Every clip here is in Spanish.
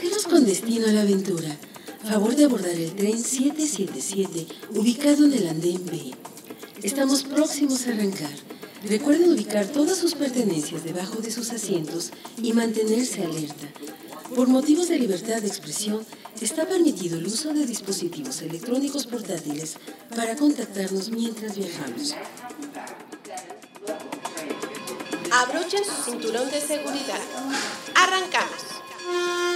Pasajeros con destino a la aventura, favor de abordar el tren 777 ubicado en el andén B. Estamos próximos a arrancar. Recuerden ubicar todas sus pertenencias debajo de sus asientos y mantenerse alerta. Por motivos de libertad de expresión, está permitido el uso de dispositivos electrónicos portátiles para contactarnos mientras viajamos. Abrochen su cinturón de seguridad. Arrancamos.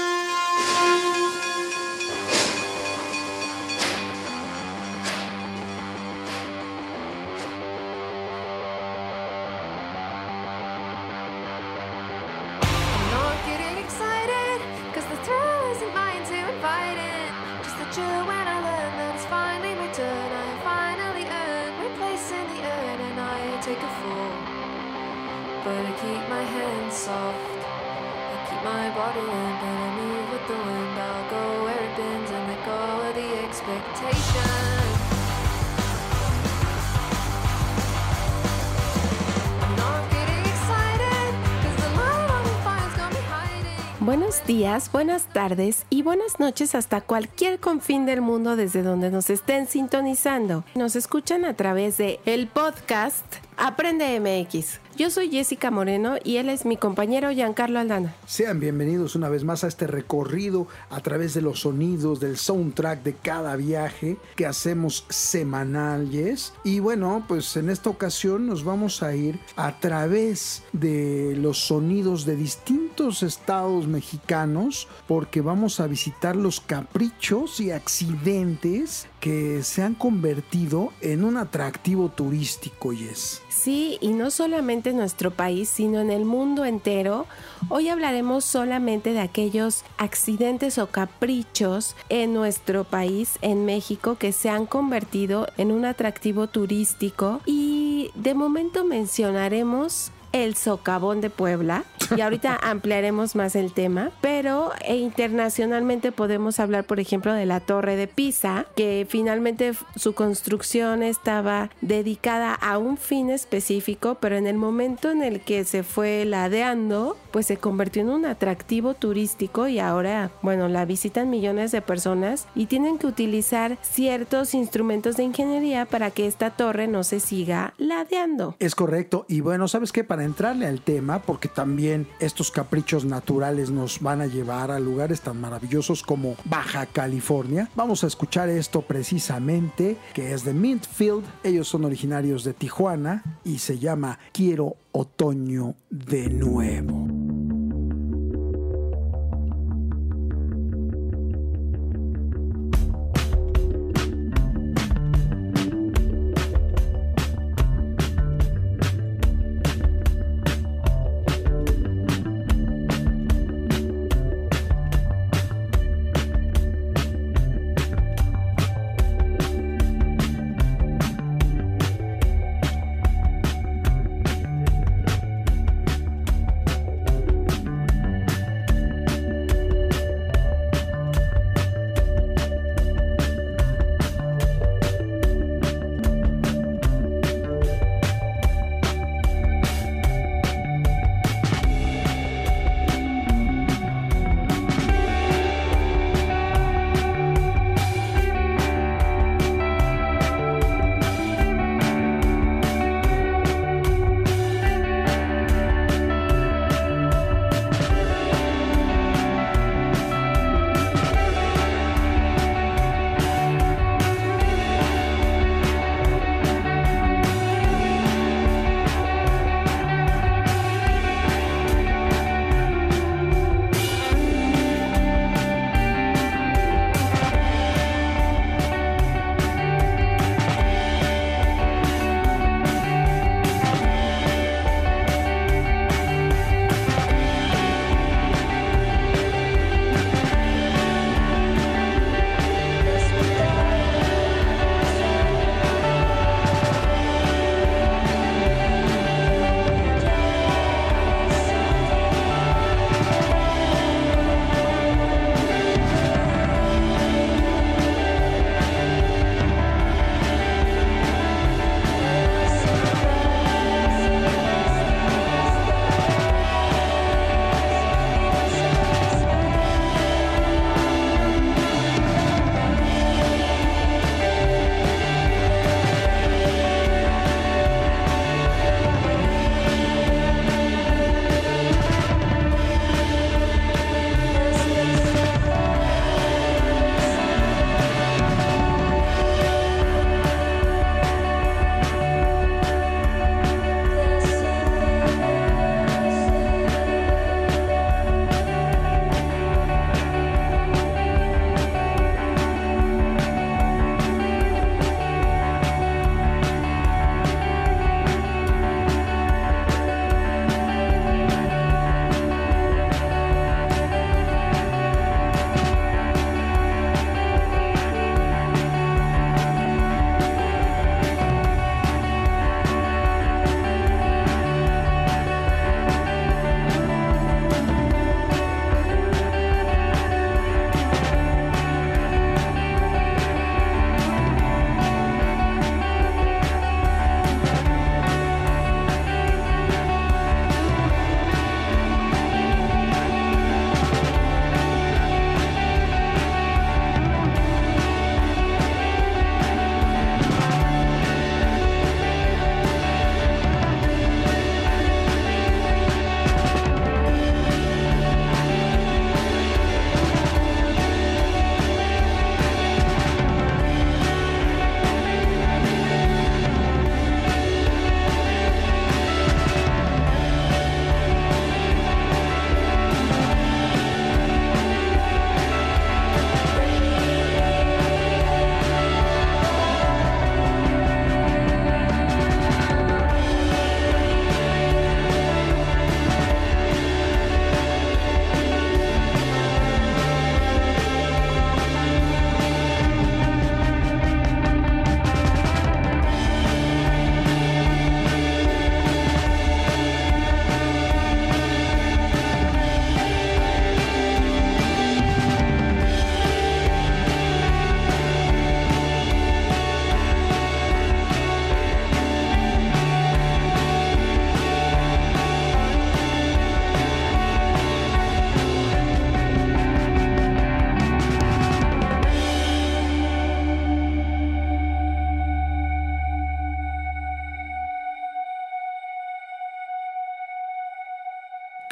Buenos días, buenas tardes y buenas noches hasta cualquier confín del mundo desde donde nos estén sintonizando. Nos escuchan a través de el podcast Aprende MX. Yo soy Jessica Moreno y él es mi compañero Giancarlo Aldana. Sean bienvenidos una vez más a este recorrido a través de los sonidos del soundtrack de cada viaje que hacemos semanales. Y bueno, pues en esta ocasión nos vamos a ir a través de los sonidos de distintos estados mexicanos porque vamos a visitar los caprichos y accidentes que se han convertido en un atractivo turístico, Yes. Sí, y no solamente nuestro país, sino en el mundo entero. Hoy hablaremos solamente de aquellos accidentes o caprichos en nuestro país, en México, que se han convertido en un atractivo turístico. Y de momento mencionaremos el socavón de Puebla y ahorita ampliaremos más el tema, pero eh, internacionalmente podemos hablar, por ejemplo, de la Torre de Pisa, que finalmente su construcción estaba dedicada a un fin específico, pero en el momento en el que se fue ladeando, pues se convirtió en un atractivo turístico y ahora, bueno, la visitan millones de personas y tienen que utilizar ciertos instrumentos de ingeniería para que esta torre no se siga ladeando. Es correcto. Y bueno, ¿sabes qué? Para entrarle al tema, porque también estos caprichos naturales nos van a llevar a lugares tan maravillosos como Baja California, vamos a escuchar esto precisamente, que es de Mintfield. Ellos son originarios de Tijuana y se llama Quiero Otoño de nuevo.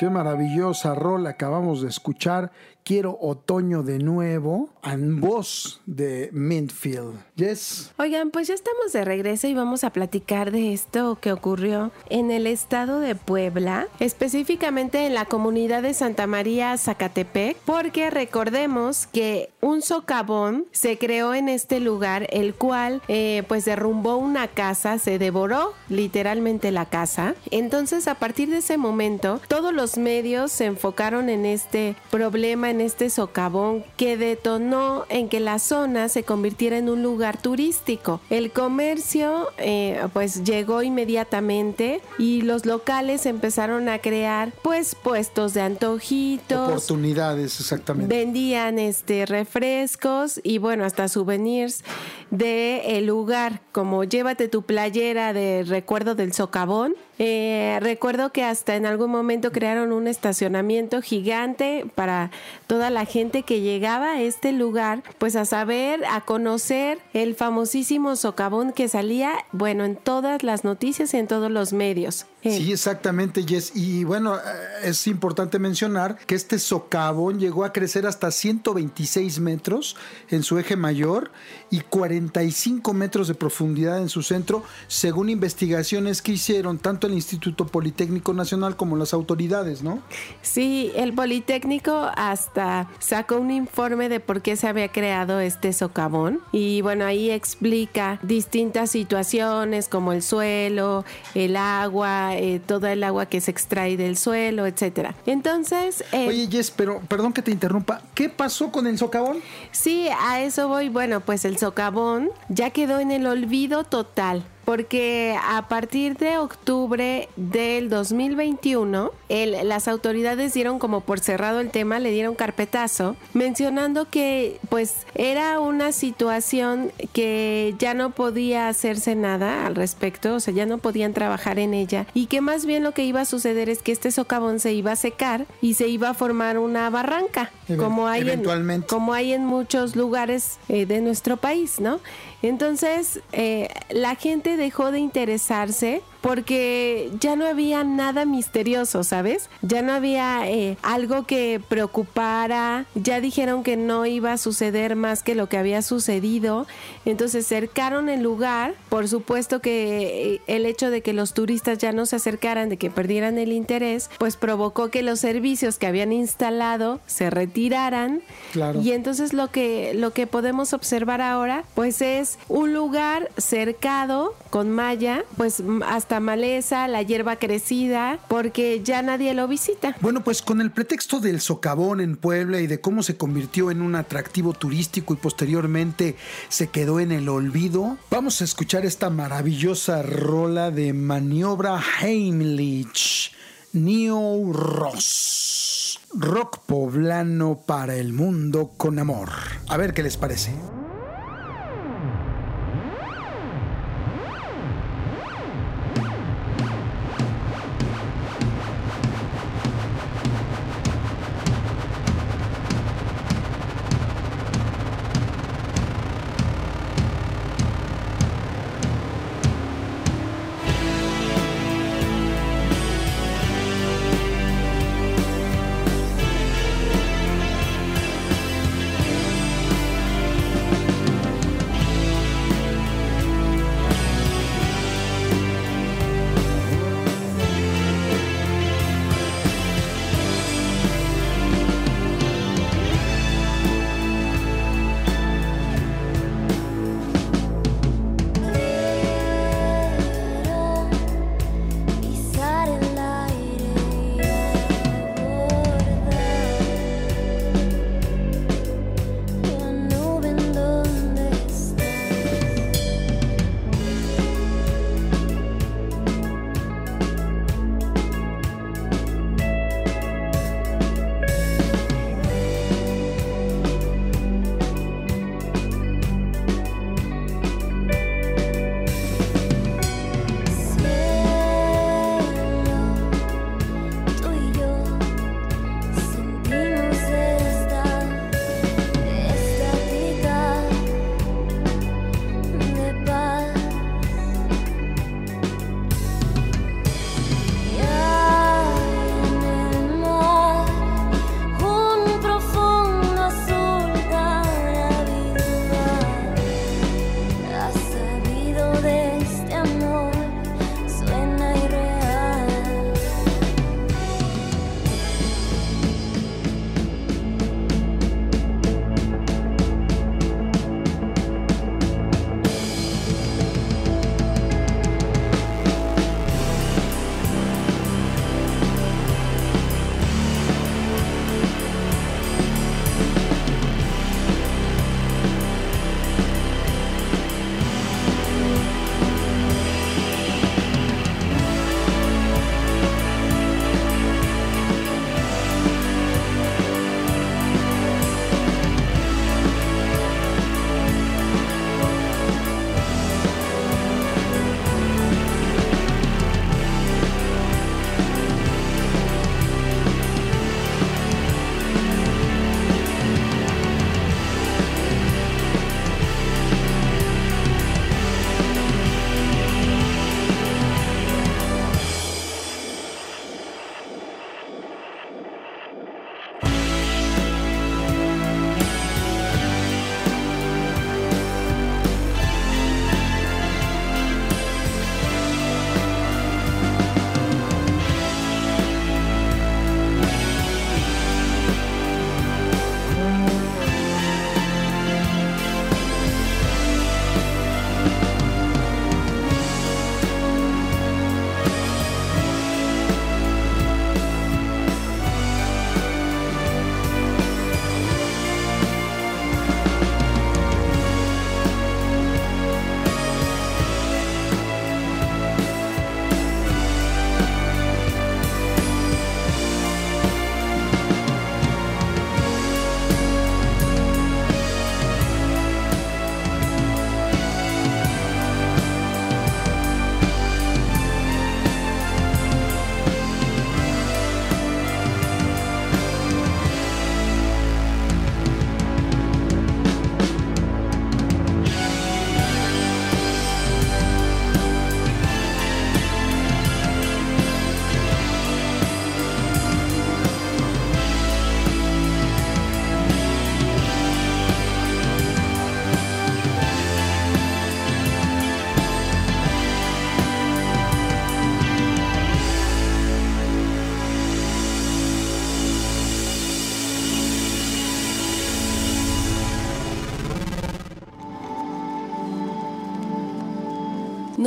Qué maravillosa rola acabamos de escuchar. Quiero otoño de nuevo en voz de Mintfield. Yes. Oigan, pues ya estamos de regreso y vamos a platicar de esto que ocurrió en el estado de Puebla, específicamente en la comunidad de Santa María Zacatepec, porque recordemos que un socavón se creó en este lugar, el cual eh, pues derrumbó una casa, se devoró literalmente la casa. Entonces a partir de ese momento todos los medios se enfocaron en este problema en este socavón que detonó en que la zona se convirtiera en un lugar turístico. El comercio eh, pues llegó inmediatamente y los locales empezaron a crear pues puestos de antojitos. Oportunidades, exactamente. Vendían este refrescos y bueno, hasta souvenirs de el lugar, como llévate tu playera de recuerdo del socavón. Eh, recuerdo que hasta en algún momento crearon un estacionamiento gigante para toda la gente que llegaba a este lugar, pues a saber, a conocer el famosísimo socavón que salía, bueno, en todas las noticias y en todos los medios. Sí, exactamente, Jess. Y bueno, eh, es importante mencionar que este socavón llegó a crecer hasta 126 metros en su eje mayor y 45 metros de profundidad en su centro, según investigaciones que hicieron tanto el Instituto Politécnico Nacional como las autoridades, ¿no? Sí, el Politécnico hasta sacó un informe de por qué se había creado este socavón y bueno, ahí explica distintas situaciones como el suelo, el agua, eh, toda el agua que se extrae del suelo, etcétera. Entonces. Eh, Oye, Jess, pero perdón que te interrumpa. ¿Qué pasó con el socavón? Sí, a eso voy. Bueno, pues el socavón ya quedó en el olvido total porque a partir de octubre del 2021, las autoridades dieron como por cerrado el tema, le dieron carpetazo, mencionando que pues era una situación que ya no podía hacerse nada al respecto, o sea, ya no podían trabajar en ella y que más bien lo que iba a suceder es que este socavón se iba a secar y se iba a formar una barranca, como hay, en, como hay en muchos lugares eh, de nuestro país, ¿no? Entonces, eh, la gente dejó de interesarse porque ya no había nada misterioso, ¿sabes? Ya no había eh, algo que preocupara, ya dijeron que no iba a suceder más que lo que había sucedido, entonces cercaron el lugar, por supuesto que eh, el hecho de que los turistas ya no se acercaran, de que perdieran el interés, pues provocó que los servicios que habían instalado se retiraran claro. y entonces lo que, lo que podemos observar ahora pues es un lugar cercado con malla, pues hasta maleza, la hierba crecida, porque ya nadie lo visita. Bueno, pues con el pretexto del socavón en Puebla y de cómo se convirtió en un atractivo turístico y posteriormente se quedó en el olvido, vamos a escuchar esta maravillosa rola de maniobra Heimlich, Neo Ross. Rock poblano para el mundo con amor. A ver qué les parece.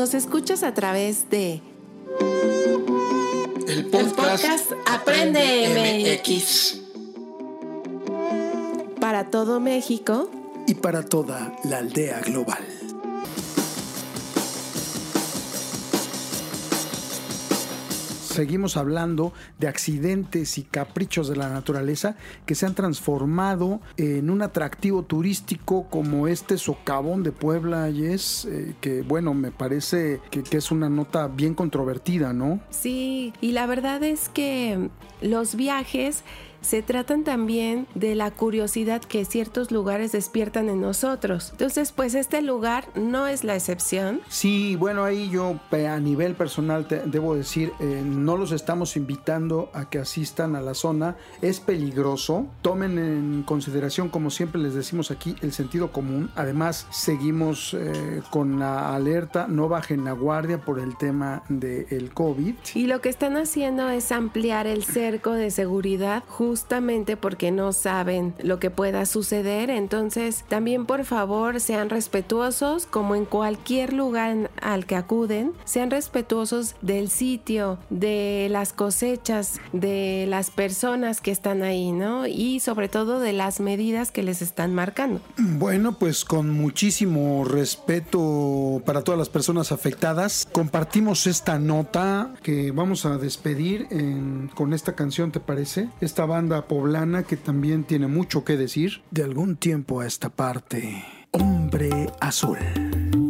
Nos escuchas a través de El podcast Aprende MX. para todo México. y para toda la aldea global. Seguimos hablando de accidentes y caprichos de la naturaleza que se han transformado en un atractivo turístico como este socavón de Puebla, Yes, eh, que bueno, me parece que es una nota bien controvertida, ¿no? Sí, y la verdad es que los viajes se tratan también de la curiosidad que ciertos lugares despiertan en nosotros. Entonces, pues este lugar no es la excepción. Sí, bueno, ahí yo pe- a nivel personal te- debo decir, eh, no los estamos invitando a que asistan a la zona, es peligroso, tomen en consideración, como siempre les decimos aquí, el sentido común, además seguimos eh, con la alerta, no bajen la guardia por el tema del COVID. Y lo que están haciendo es ampliar el cerco de seguridad justamente porque no saben lo que pueda suceder. Entonces, también por favor sean respetuosos, como en cualquier lugar al que acuden, sean respetuosos del sitio, de las cosechas, de las personas que están ahí, ¿no? Y sobre todo de las medidas que les están marcando. Bueno, pues con muchísimo respeto para todas las personas afectadas, compartimos esta nota que vamos a despedir con esta canción, ¿te parece? Esta banda poblana que también tiene mucho que decir. De algún tiempo a esta parte, Hombre Azul.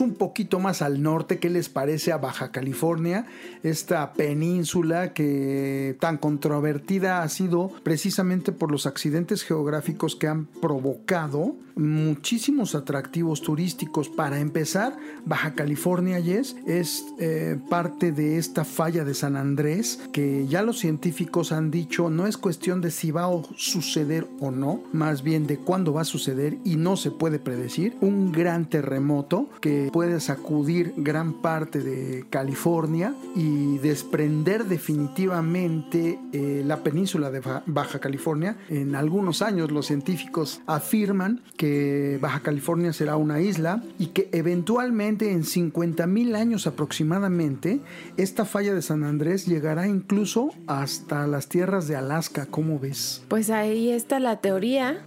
Un poquito más al norte. ¿Qué les parece a Baja California? Esta península que tan controvertida ha sido precisamente por los accidentes geográficos que han provocado muchísimos atractivos turísticos. Para empezar, Baja California Yes es eh, parte de esta falla de San Andrés que ya los científicos han dicho no es cuestión de si va a suceder o no, más bien de cuándo va a suceder y no se puede predecir. Un gran terremoto que puede sacudir gran parte de California y desprender definitivamente eh, la península de Baja California. En algunos años los científicos afirman que Baja California será una isla y que eventualmente en 50 mil años aproximadamente esta falla de San Andrés llegará incluso hasta las tierras de Alaska. ¿Cómo ves? Pues ahí está la teoría.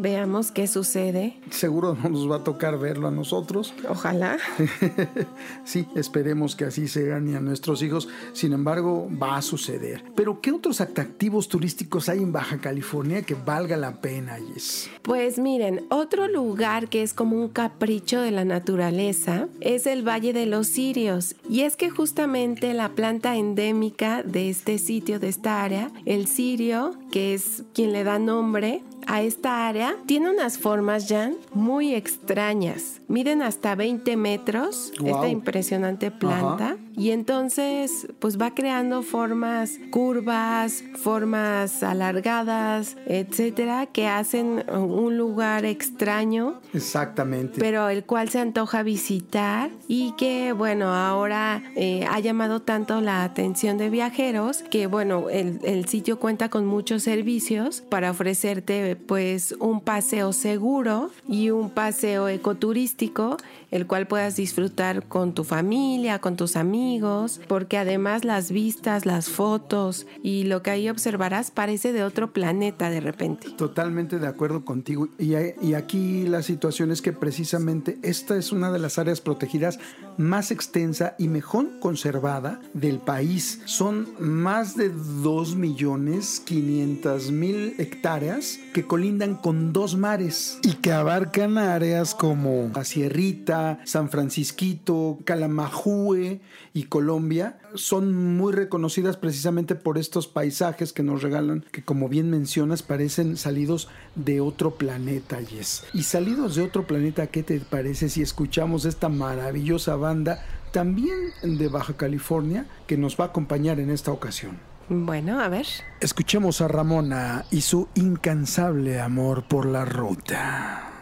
Veamos qué sucede. Seguro no nos va a tocar verlo a nosotros Ojalá. sí, esperemos que así sean y a nuestros hijos. Sin embargo, va a suceder. Pero, ¿qué otros atractivos turísticos hay en Baja California que valga la pena, Yes? Pues miren, otro lugar que es como un capricho de la naturaleza es el Valle de los Sirios. Y es que justamente la planta endémica de este sitio, de esta área, el sirio, que es quien le da nombre, a esta área tiene unas formas, Jan, muy extrañas. Miden hasta 20 metros esta impresionante planta. Y entonces, pues va creando formas curvas, formas alargadas, etcétera, que hacen un lugar extraño. Exactamente. Pero el cual se antoja visitar y que, bueno, ahora eh, ha llamado tanto la atención de viajeros que, bueno, el, el sitio cuenta con muchos servicios para ofrecerte, pues, un paseo seguro y un paseo ecoturístico, el cual puedas disfrutar con tu familia, con tus amigos porque además las vistas, las fotos y lo que ahí observarás parece de otro planeta de repente. Totalmente de acuerdo contigo. Y, y aquí la situación es que precisamente esta es una de las áreas protegidas más extensa y mejor conservada del país. Son más de 2 millones 500 mil hectáreas que colindan con dos mares y que abarcan áreas como la Sierrita, San Francisquito, Calamajue y Colombia son muy reconocidas precisamente por estos paisajes que nos regalan, que como bien mencionas parecen salidos de otro planeta, Yes. Y salidos de otro planeta, ¿qué te parece si escuchamos esta maravillosa banda también de Baja California que nos va a acompañar en esta ocasión? Bueno, a ver. Escuchemos a Ramona y su incansable amor por la ruta.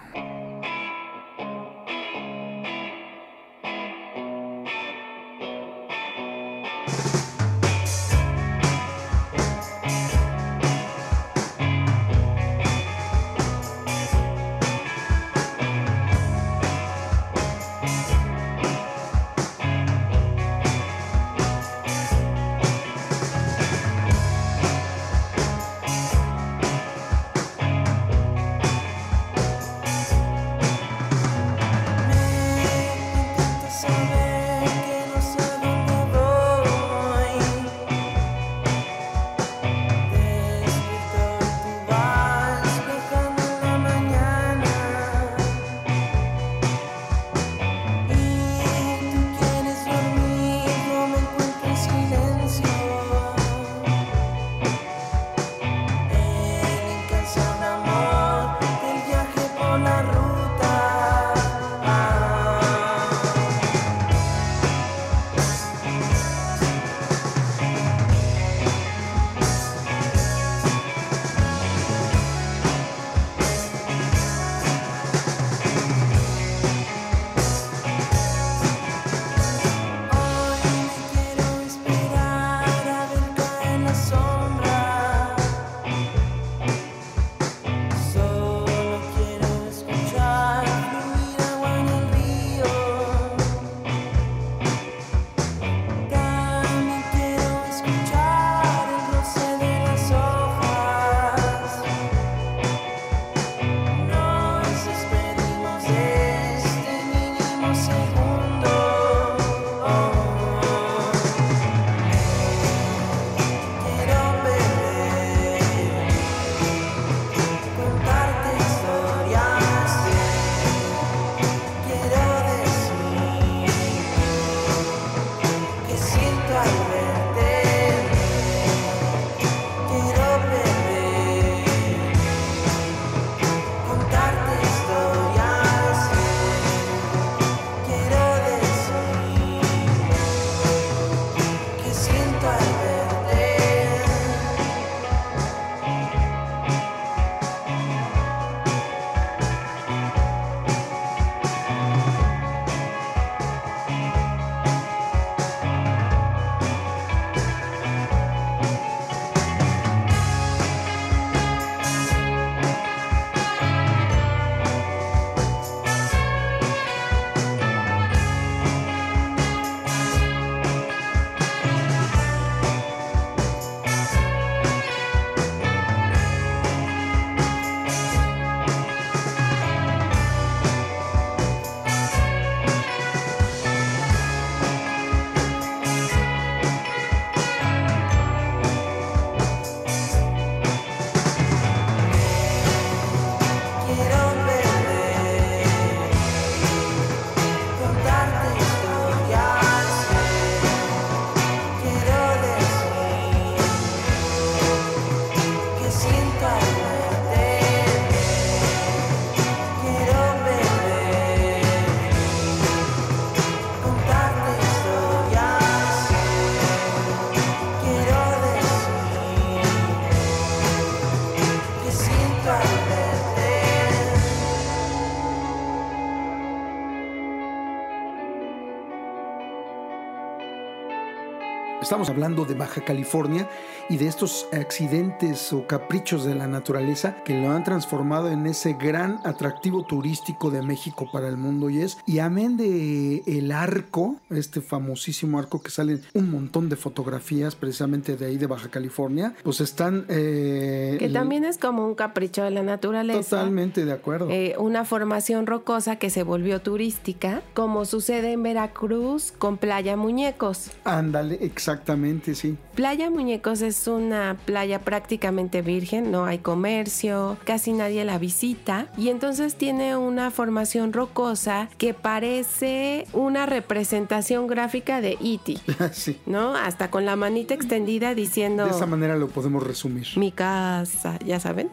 Estamos hablando de Baja California y de estos accidentes o caprichos de la naturaleza que lo han transformado en ese gran atractivo turístico de México para el mundo y es y amén de el arco, este famosísimo arco que salen un montón de fotografías precisamente de ahí de Baja California, pues están eh, Que también es como un capricho de la naturaleza. totalmente de acuerdo. Eh, una formación rocosa que se volvió turística, como sucede en Veracruz con Playa Muñecos. Ándale, exactamente, sí. Playa Muñecos es una playa prácticamente virgen, no hay comercio, casi nadie la visita y entonces tiene una formación rocosa que parece una representación gráfica de E.T., sí. ¿no? Hasta con la manita extendida diciendo De esa manera lo podemos resumir. mi casa, ya saben.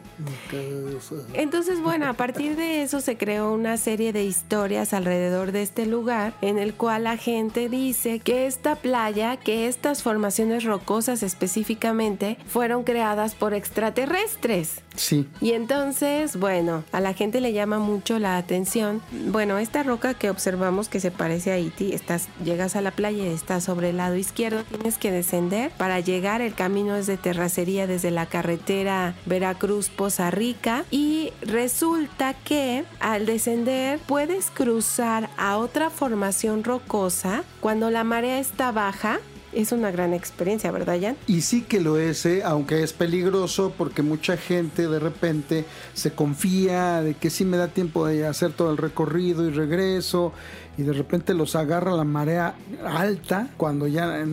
Entonces, bueno, a partir de eso se creó una serie de historias alrededor de este lugar en el cual la gente dice que esta playa, que estas formaciones rocosas específicamente, fueron creadas por extraterrestres. Sí. Y entonces, bueno, a la gente le llama mucho la atención. Bueno, esta roca que observamos que se parece a Iti, estás, llegas a la playa y está sobre el lado izquierdo, tienes que descender para llegar. El camino es de terracería desde la carretera Veracruz-Poza Rica y resulta que al descender puedes cruzar a otra formación rocosa cuando la marea está baja. Es una gran experiencia, ¿verdad, Jan? Y sí que lo es, ¿eh? aunque es peligroso porque mucha gente de repente se confía de que sí me da tiempo de hacer todo el recorrido y regreso y de repente los agarra la marea alta cuando ya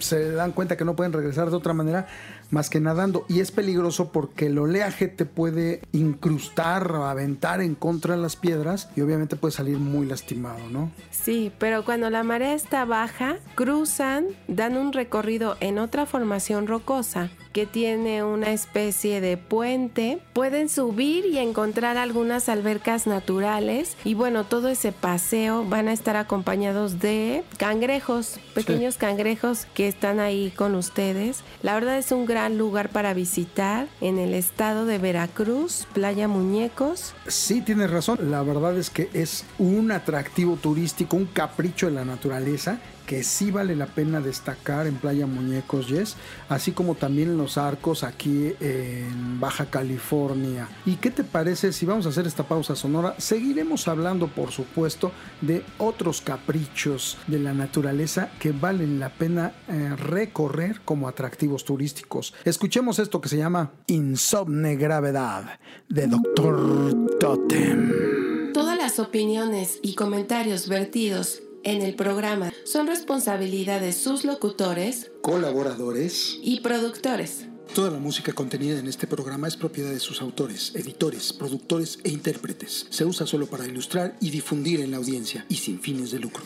se dan cuenta que no pueden regresar de otra manera más que nadando y es peligroso porque el oleaje te puede incrustar o aventar en contra de las piedras y obviamente puede salir muy lastimado, ¿no? Sí, pero cuando la marea está baja, cruzan, dan un recorrido en otra formación rocosa que tiene una especie de puente. Pueden subir y encontrar algunas albercas naturales y bueno, todo ese paseo van a estar acompañados de cangrejos, pequeños cangrejos que están ahí con ustedes. La verdad es un gran lugar para visitar en el estado de Veracruz, Playa Muñecos. Sí, tienes razón. La verdad es que es un atractivo turístico, un capricho de la naturaleza que sí vale la pena destacar en Playa Muñecos Yes, así como también en los arcos aquí en Baja California. ¿Y qué te parece si vamos a hacer esta pausa sonora? Seguiremos hablando, por supuesto, de otros caprichos de la naturaleza que valen la pena eh, recorrer como atractivos turísticos. Escuchemos esto que se llama Insomne Gravedad de Doctor Totem. Todas las opiniones y comentarios vertidos en el programa son responsabilidad de sus locutores Colaboradores. y productores. Toda la música contenida en este programa es propiedad de sus autores, editores, productores e intérpretes. Se usa solo para ilustrar y difundir en la audiencia y sin fines de lucro.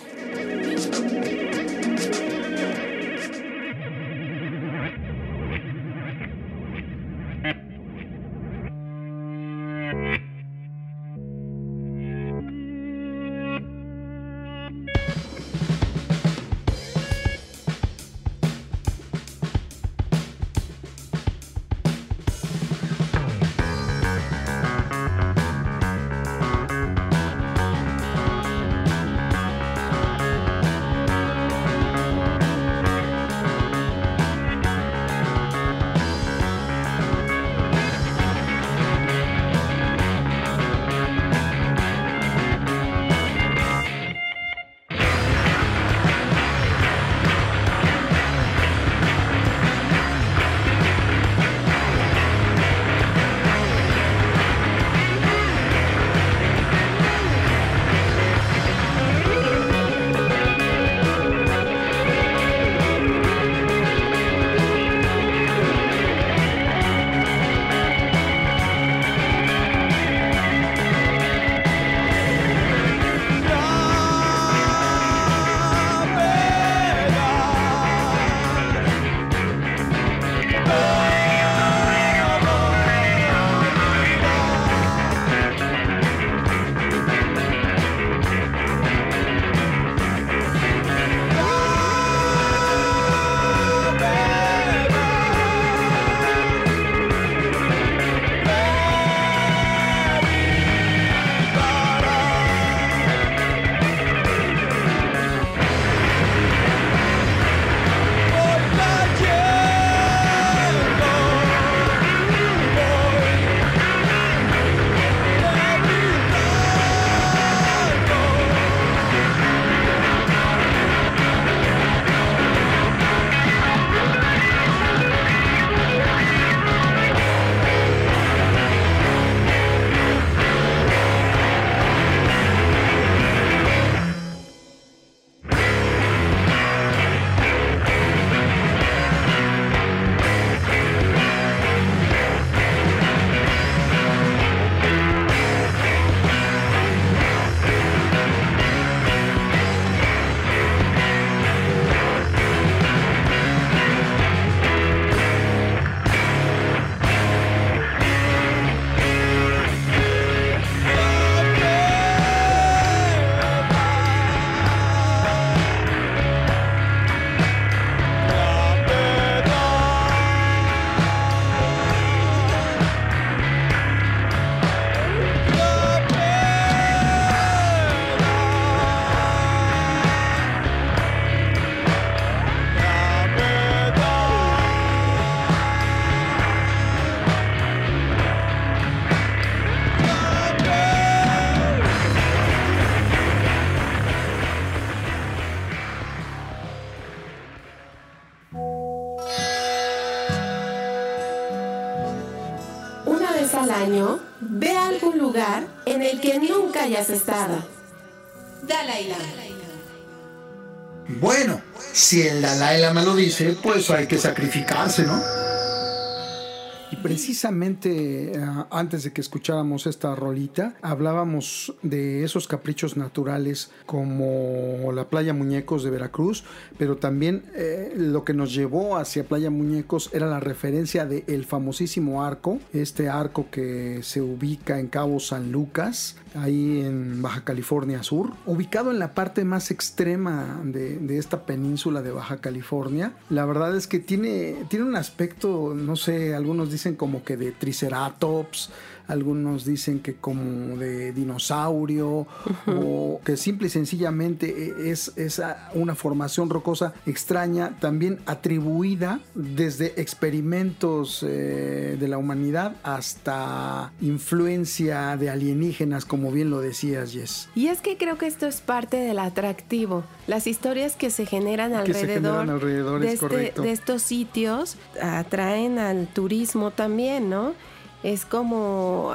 al año, ve a algún lugar en el que nunca hayas estado. Dalai Lama. Bueno, si el Dalai Lama lo dice, pues hay que sacrificarse, ¿no? Y precisamente eh, antes de que escucháramos esta rolita, hablábamos de esos caprichos naturales como la Playa Muñecos de Veracruz, pero también eh, lo que nos llevó hacia Playa Muñecos era la referencia del el famosísimo arco, este arco que se ubica en Cabo San Lucas, ahí en Baja California Sur, ubicado en la parte más extrema de, de esta península de Baja California. La verdad es que tiene, tiene un aspecto, no sé, algunos dicen como que de triceratops, algunos dicen que como de dinosaurio o que simple y sencillamente es, es una formación rocosa extraña, también atribuida desde experimentos eh, de la humanidad hasta influencia de alienígenas, como bien lo decías, Jess. Y es que creo que esto es parte del atractivo. Las historias que se generan se alrededor, generan alrededor, de, es este- de estos sitios atraen al turismo también, ¿no? Es como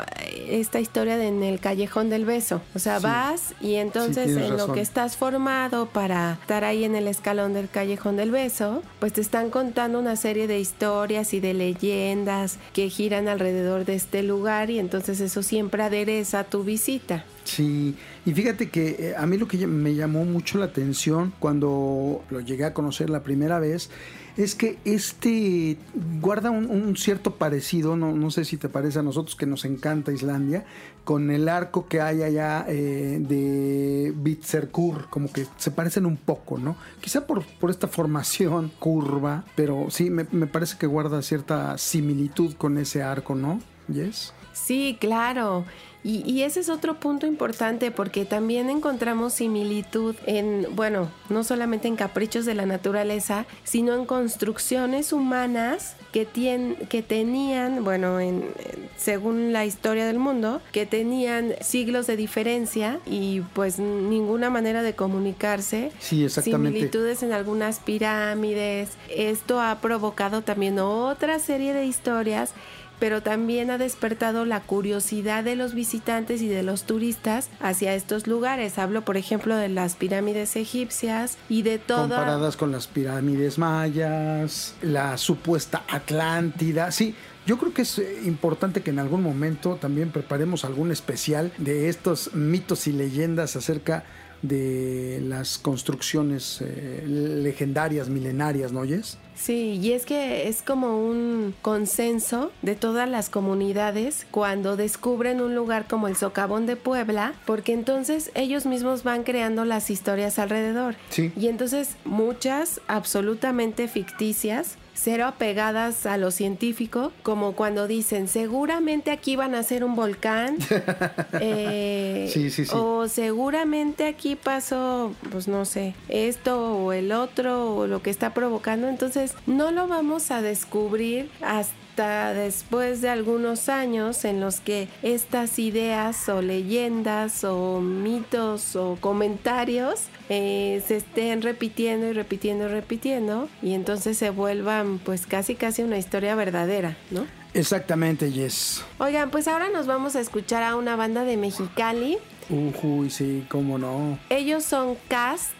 esta historia de en el callejón del beso. O sea, Sí. vas y entonces en lo que estás formado para estar ahí en el escalón del callejón del beso, pues te están contando una serie de historias y de leyendas que giran alrededor de este lugar y entonces eso siempre adereza tu visita. Sí, y fíjate que eh, a mí lo que me llamó mucho la atención cuando lo llegué a conocer la primera vez es que este guarda un, cierto parecido, no, no sé si te parece a nosotros que nos encanta Islandia, con el arco que hay allá eh, de Bitserkur, como que se parecen un poco, ¿no? Quizá por, por esta formación curva, pero sí, me, me parece que guarda cierta similitud con ese arco, ¿no? Yes. Sí, claro. Y, y ese es otro punto importante porque también encontramos similitud en, bueno, no solamente en caprichos de la naturaleza, sino en construcciones humanas que, tien- que tenían, bueno, en, en- según la historia del mundo, que tenían siglos de diferencia y pues ninguna manera de comunicarse. Sí, exactamente. Similitudes en algunas pirámides. Esto ha provocado también otra serie de historias pero también ha despertado la curiosidad de los visitantes y de los turistas hacia estos lugares. Hablo, por ejemplo, de las pirámides egipcias y de toda... comparadas con las pirámides mayas, la supuesta Atlántida. Sí, yo creo que es eh, importante que en algún momento también preparemos algún especial de estos mitos y leyendas acerca de las construcciones eh, legendarias, milenarias, ¿no oyes? Sí, y es que es como un consenso de todas las comunidades cuando descubren un lugar como el Socavón de Puebla, porque entonces ellos mismos van creando las historias alrededor. Sí. Y entonces muchas absolutamente ficticias, cero apegadas a lo científico, como cuando dicen, seguramente aquí van a hacer un volcán, eh, Sí, sí, sí. o seguramente aquí pasó, pues no sé, esto o el otro, o lo que está provocando, entonces no lo vamos a descubrir hasta después de algunos años en los que estas ideas o leyendas o mitos o comentarios eh, se estén repitiendo y repitiendo y repitiendo y entonces se vuelvan pues casi casi una historia verdadera, ¿no? Exactamente, yes. Oigan, pues ahora nos vamos a escuchar a una banda de Mexicali. Uy, sí, cómo no. Ellos son Cast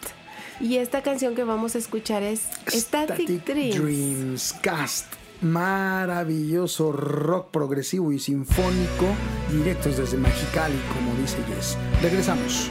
y esta canción que vamos a escuchar es Static, Dreams. Dreams Cast. Maravilloso rock progresivo y sinfónico, directos desde Mexicali, como dice Yes. Regresamos.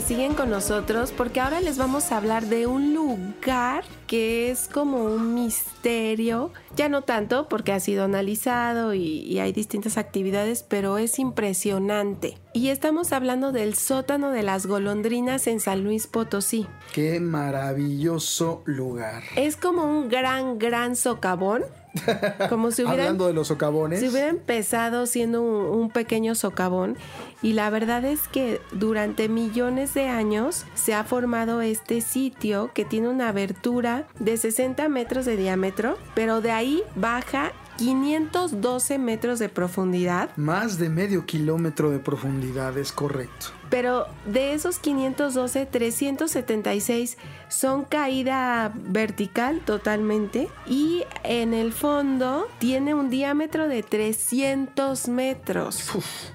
Que siguen con nosotros porque ahora les vamos a hablar de un lugar que es como un misterio. Ya no tanto porque ha sido analizado y, y hay distintas actividades, pero es impresionante. Y estamos hablando del sótano de las golondrinas en San Luis Potosí. Qué maravilloso lugar. Es como un gran, gran socavón. Como si hubieran Hablando de los socavones. Si hubiera empezado siendo un, un pequeño socavón y la verdad es que durante millones de años se ha formado este sitio que tiene una abertura de 60 metros de diámetro, pero de ahí baja 512 metros de profundidad. Más de medio kilómetro de profundidad, es correcto. Pero de esos 512, 376 son caída vertical totalmente y en el fondo tiene un diámetro de 300 metros.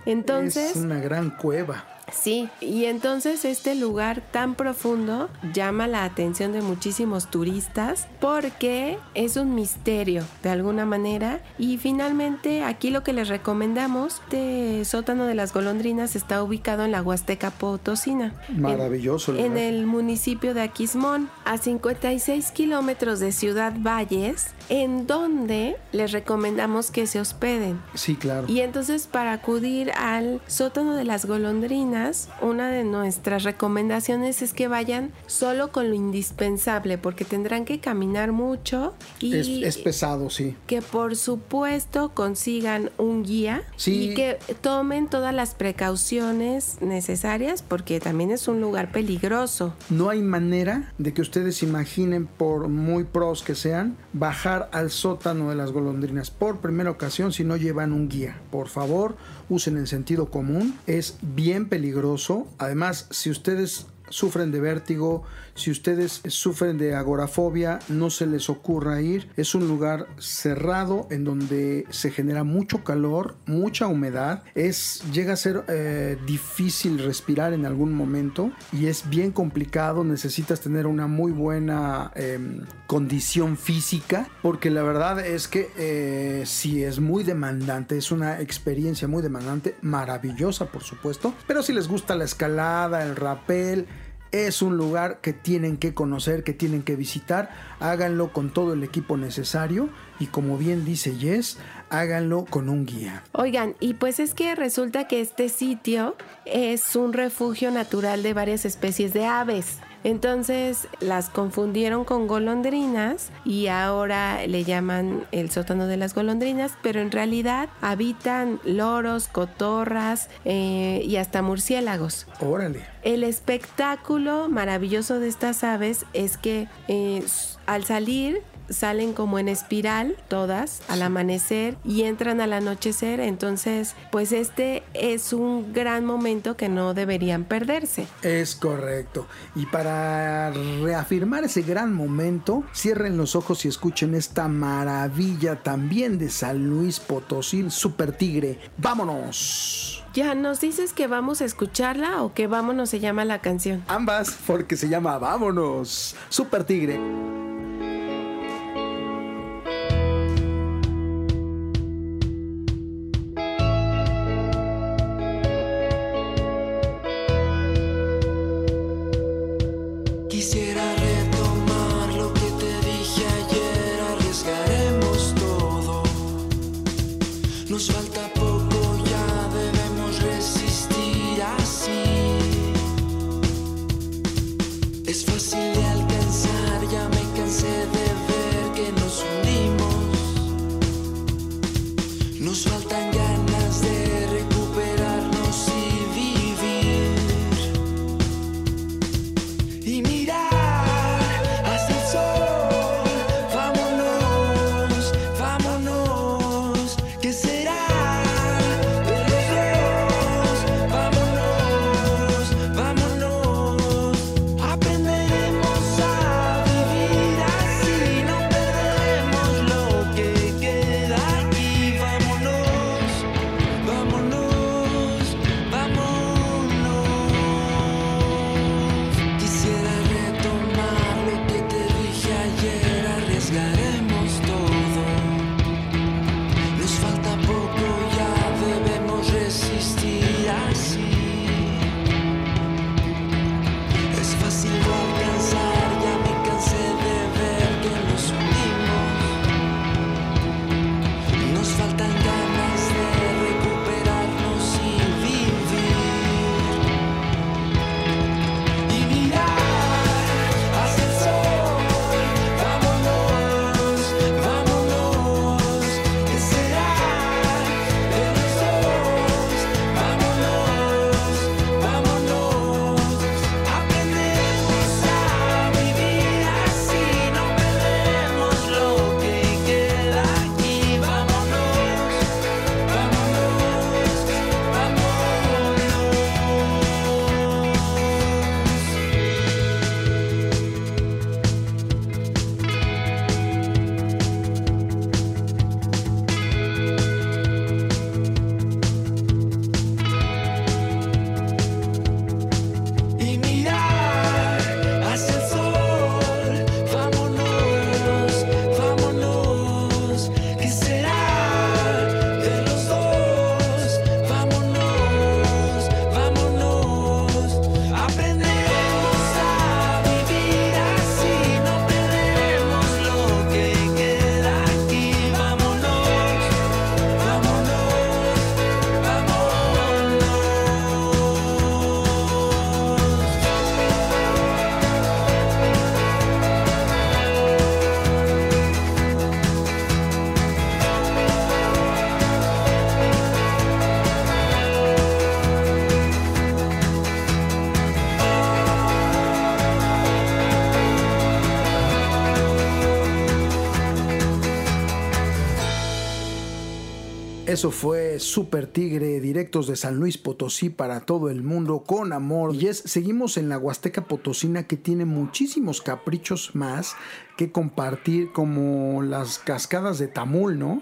Entonces, es una gran cueva. Sí, y entonces este lugar tan profundo llama la atención de muchísimos turistas porque es un misterio de alguna manera y finalmente aquí lo que les recomendamos de sótano de las golondrinas está ubicado en la Huasteca Potosina. Maravilloso En, en el municipio de Aquismón, a 56 kilómetros de Ciudad Valles, en donde les recomendamos que se hospeden. Sí, claro. Y entonces para acudir al sótano de las golondrinas, una de nuestras recomendaciones es que vayan solo con lo indispensable, porque tendrán que caminar mucho y Es, es pesado, sí. que por supuesto consigan un guía Sí. y que tomen todas las precauciones necesarias, porque también es un lugar peligroso. No hay manera de que ustedes imaginen, por muy pros que sean, bajar al sótano de las golondrinas por primera ocasión si no llevan un guía. Por favor, usen el sentido común. Es bien peligroso. Además, si ustedes sufren de vértigo, si ustedes sufren de agorafobia, no se les ocurra ir. Es un lugar cerrado en donde se genera mucho calor, mucha humedad. Es llega a ser eh, difícil respirar en algún momento y es bien complicado. Necesitas tener una muy buena eh, condición física porque la verdad es que eh, sí es muy demandante. Es una experiencia muy demandante, maravillosa por supuesto. Pero si les gusta la escalada, el rappel, es un lugar que tienen que conocer, que tienen que visitar. Háganlo con todo el equipo necesario y como bien dice Jess, háganlo con un guía. Oigan, y pues es que resulta que este sitio es un refugio natural de varias especies de aves. Entonces las confundieron con golondrinas y ahora le llaman el sótano de las golondrinas, pero en realidad habitan loros, cotorras eh, y hasta murciélagos. Órale. El espectáculo maravilloso de estas aves es que eh, al salir salen como en espiral todas al amanecer y entran al anochecer. Entonces, pues este es un gran momento que no deberían perderse. Es correcto. Y para reafirmar ese gran momento, cierren los ojos y escuchen esta maravilla también de San Luis Potosí, Super Tigre. ¡Vámonos! Ya, ¿nos dices que vamos a escucharla o que vámonos se llama la canción? Ambas, porque se llama Vámonos, Super Tigre. Eso fue Super Tigre, directos de San Luis Potosí para todo el mundo, con amor. Y es, seguimos en la Huasteca Potosina que tiene muchísimos caprichos más que compartir, como las cascadas de Tamul, ¿no?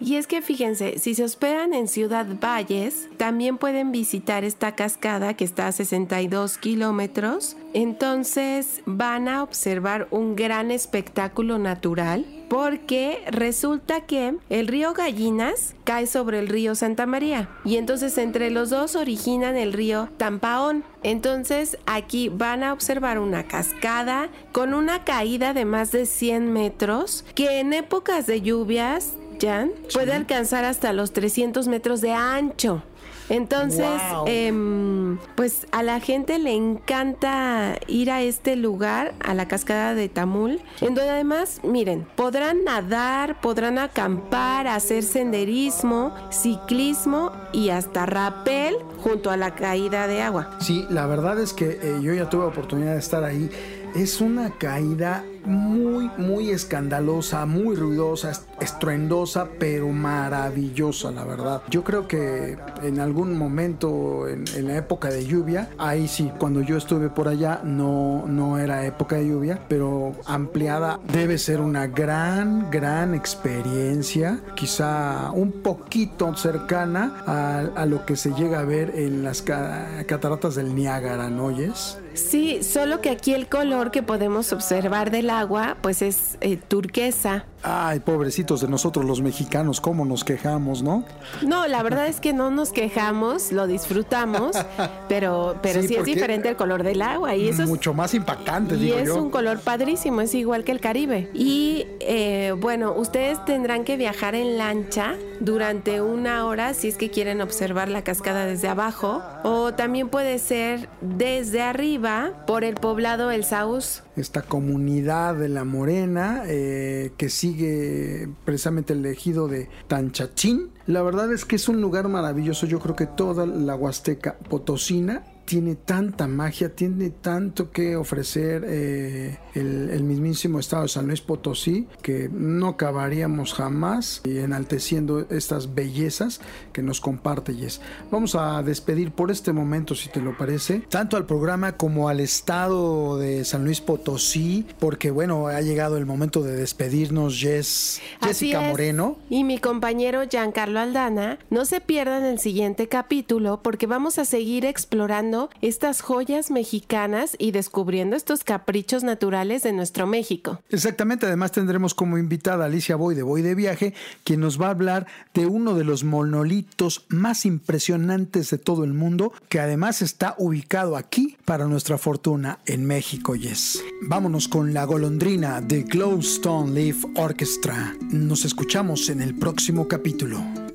Y es que fíjense, si se hospedan en Ciudad Valles, también pueden visitar esta cascada que está a 62 kilómetros. Entonces van a observar un gran espectáculo natural porque resulta que el río Gallinas cae sobre el río Santa María y entonces entre los dos originan el río Tampaón. Entonces aquí van a observar una cascada con una caída de más de 100 metros que en épocas de lluvias Jan, puede alcanzar hasta los 300 metros de ancho. Entonces, Wow. em, pues a la gente le encanta ir a este lugar, a la cascada de Tamul, en donde además, miren, podrán nadar, podrán acampar, hacer senderismo, ciclismo y hasta rapel junto a la caída de agua. Sí, la verdad es que eh, yo ya tuve oportunidad de estar ahí. Es una caída muy, muy escandalosa, muy ruidosa, est- estruendosa, pero maravillosa, la verdad. Yo creo que en algún momento, en, la época de lluvia, ahí sí, cuando yo estuve por allá, no, no era época de lluvia, pero ampliada debe ser una gran, gran experiencia, quizá un poquito cercana a, lo que se llega a ver en las ca- cataratas del Niágara, ¿no oyes? Sí, solo que aquí el color que podemos observar del agua, pues es eh, turquesa. Ay, pobrecitos de nosotros los mexicanos, cómo nos quejamos, ¿no? No, la verdad es que no nos quejamos, lo disfrutamos, pero, pero Sí, sí, es diferente el color del agua y eso es, Mucho más impactante, y digo es yo. un color padrísimo, es igual que el Caribe. Y eh, bueno, ustedes tendrán que viajar en lancha durante una hora si es que quieren observar la cascada desde abajo, o también puede ser desde arriba por el poblado El Saúz. esta comunidad de la Morena eh, que sigue precisamente el ejido de Tanchachín. La verdad es que es un lugar maravilloso. Yo creo que toda la Huasteca Potosina tiene tanta magia, tiene tanto que ofrecer eh, el, el mismísimo estado de San Luis Potosí que no acabaríamos jamás y enalteciendo estas bellezas que nos comparte Yes. Vamos a despedir por este momento, si te lo parece, tanto al programa como al estado de San Luis Potosí, porque bueno, ha llegado el momento de despedirnos. Así Jessica es. Moreno. Y mi compañero Giancarlo Aldana, no se pierdan el siguiente capítulo porque vamos a seguir explorando estas joyas mexicanas y descubriendo estos caprichos naturales de nuestro México. Exactamente, además tendremos como invitada a Alicia Boy de Boy de Viaje, quien nos va a hablar de uno de los monolitos más impresionantes de todo el mundo, que además está ubicado aquí para nuestra fortuna en México, yes. Vámonos con la golondrina de Glowstone Leaf Orchestra. Nos escuchamos en el próximo capítulo.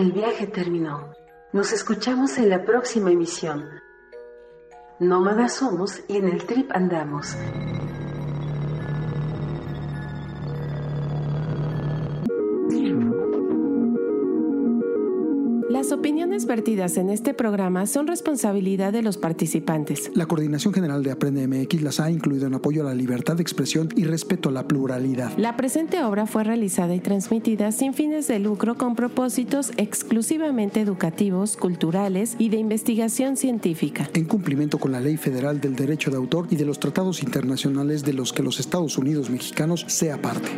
El viaje terminó. Nos escuchamos en la próxima emisión. Nómadas somos y en el trip andamos. Vertidas en este programa son responsabilidad de los participantes. La Coordinación General de Aprende MX las ha incluido en apoyo a la libertad de expresión y respeto a la pluralidad. La presente obra fue realizada y transmitida sin fines de lucro con propósitos exclusivamente educativos, culturales y de investigación científica. En cumplimiento con la Ley Federal del Derecho de Autor y de los tratados internacionales de los que los Estados Unidos mexicanos sea parte.